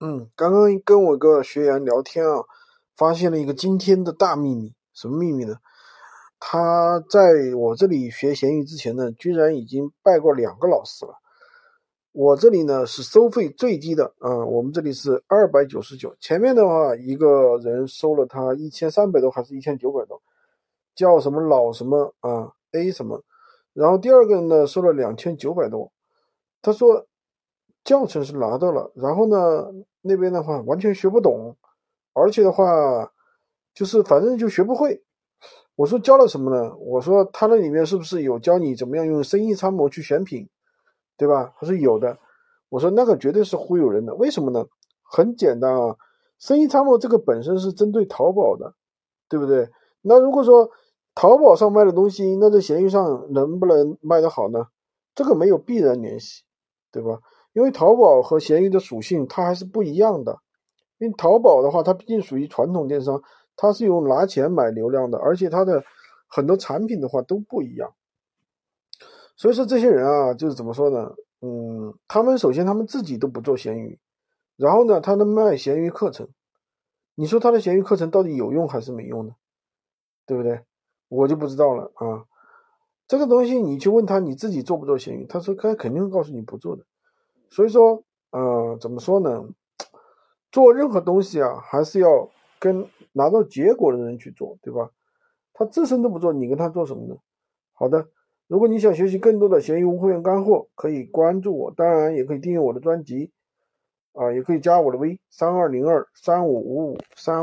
嗯，刚刚跟我个学员聊天啊，发现了一个惊天的大秘密。什么秘密呢？他在我这里学闲鱼之前呢，居然已经拜过两个老师了。我这里呢是收费最低的啊，我们这里是二百九十九。前面的话一个人收了他一千三百多，还是一千九百多，叫什么老什么啊 A 什么。然后第二个人呢收了两千九百多，他说。教程是拿到了，然后呢，那边的话完全学不懂，而且的话，就是反正就学不会。我说教了什么呢？我说他那里面是不是有教你怎么样用生意参谋去选品，对吧？他说有的。我说那个绝对是忽悠人的，为什么呢？很简单啊，生意参谋这个本身是针对淘宝的，对不对？那如果说淘宝上卖的东西，那在闲鱼上能不能卖得好呢？这个没有必然联系，对吧？因为淘宝和闲鱼的属性它还是不一样的，因为淘宝的话，它毕竟属于传统电商，它是用拿钱买流量的，而且它的很多产品的话都不一样。所以说这些人啊，就是怎么说呢？嗯，他们首先他们自己都不做闲鱼，然后呢，他能卖闲鱼课程，你说他的闲鱼课程到底有用还是没用呢？对不对？我就不知道了啊。这个东西你去问他，你自己做不做闲鱼？他说他肯定会告诉你不做的。所以说，嗯，怎么说呢？做任何东西啊，还是要跟拿到结果的人去做，对吧？他自身都不做，你跟他做什么呢？好的，如果你想学习更多的闲鱼无货源干货，可以关注我，当然也可以订阅我的专辑，啊，也可以加我的微三二零二三五五五三。